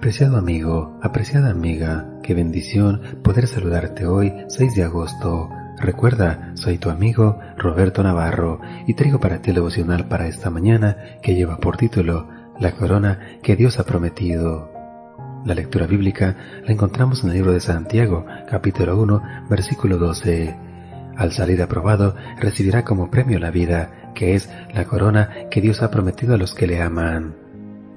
Apreciado amigo, apreciada amiga, qué bendición poder saludarte hoy, 6 de agosto. Recuerda, soy tu amigo Roberto Navarro y traigo para ti el devocional para esta mañana que lleva por título La corona que Dios ha prometido. La lectura bíblica la encontramos en el libro de Santiago, capítulo 1, versículo 12. Al salir aprobado, recibirá como premio la vida, que es la corona que Dios ha prometido a los que le aman.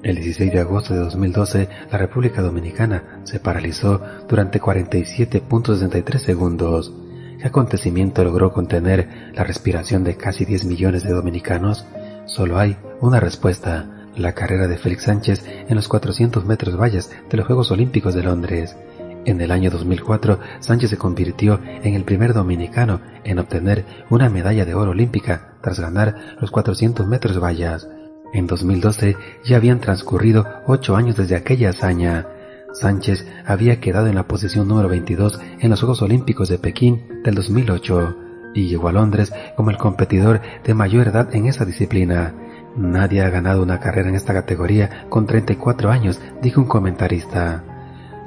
El 16 de agosto de 2012, la República Dominicana se paralizó durante 47.63 segundos. ¿Qué acontecimiento logró contener la respiración de casi 10 millones de dominicanos? Solo hay una respuesta, la carrera de Félix Sánchez en los 400 metros vallas de los Juegos Olímpicos de Londres. En el año 2004, Sánchez se convirtió en el primer dominicano en obtener una medalla de oro olímpica tras ganar los 400 metros vallas. En 2012 ya habían transcurrido ocho años desde aquella hazaña. Sánchez había quedado en la posición número 22 en los Juegos Olímpicos de Pekín del 2008 y llegó a Londres como el competidor de mayor edad en esa disciplina. Nadie ha ganado una carrera en esta categoría con 34 años, dijo un comentarista.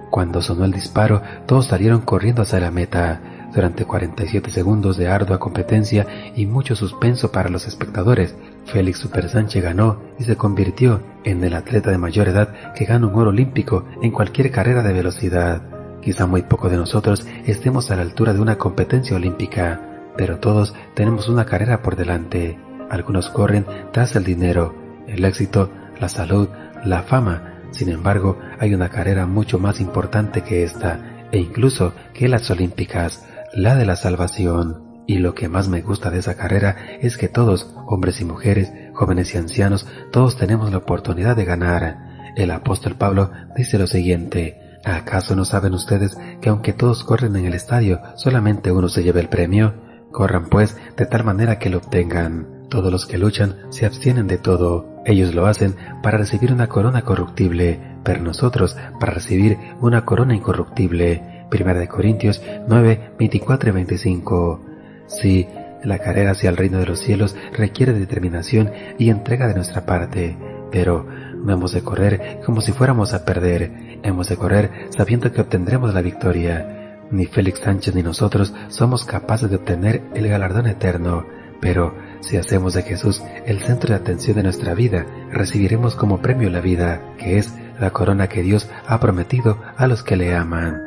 Cuando sonó el disparo, todos salieron corriendo hacia la meta. Durante 47 segundos de ardua competencia y mucho suspenso para los espectadores, Félix Super Sánchez ganó y se convirtió en el atleta de mayor edad que gana un oro olímpico en cualquier carrera de velocidad. Quizá muy poco de nosotros estemos a la altura de una competencia olímpica, pero todos tenemos una carrera por delante. Algunos corren tras el dinero, el éxito, la salud, la fama. Sin embargo, hay una carrera mucho más importante que esta, e incluso que las olímpicas, la de la salvación. Y lo que más me gusta de esa carrera es que todos, hombres y mujeres, jóvenes y ancianos, todos tenemos la oportunidad de ganar. El apóstol Pablo dice lo siguiente, ¿acaso no saben ustedes que aunque todos corren en el estadio, solamente uno se lleva el premio? Corran pues de tal manera que lo obtengan. Todos los que luchan se abstienen de todo. Ellos lo hacen para recibir una corona corruptible, pero nosotros para recibir una corona incorruptible. Primera de Corintios 9, 24 y 25. Sí, la carrera hacia el reino de los cielos requiere determinación y entrega de nuestra parte, pero no hemos de correr como si fuéramos a perder, hemos de correr sabiendo que obtendremos la victoria. Ni Félix Sánchez ni nosotros somos capaces de obtener el galardón eterno, pero si hacemos de Jesús el centro de atención de nuestra vida, recibiremos como premio la vida, que es la corona que Dios ha prometido a los que le aman.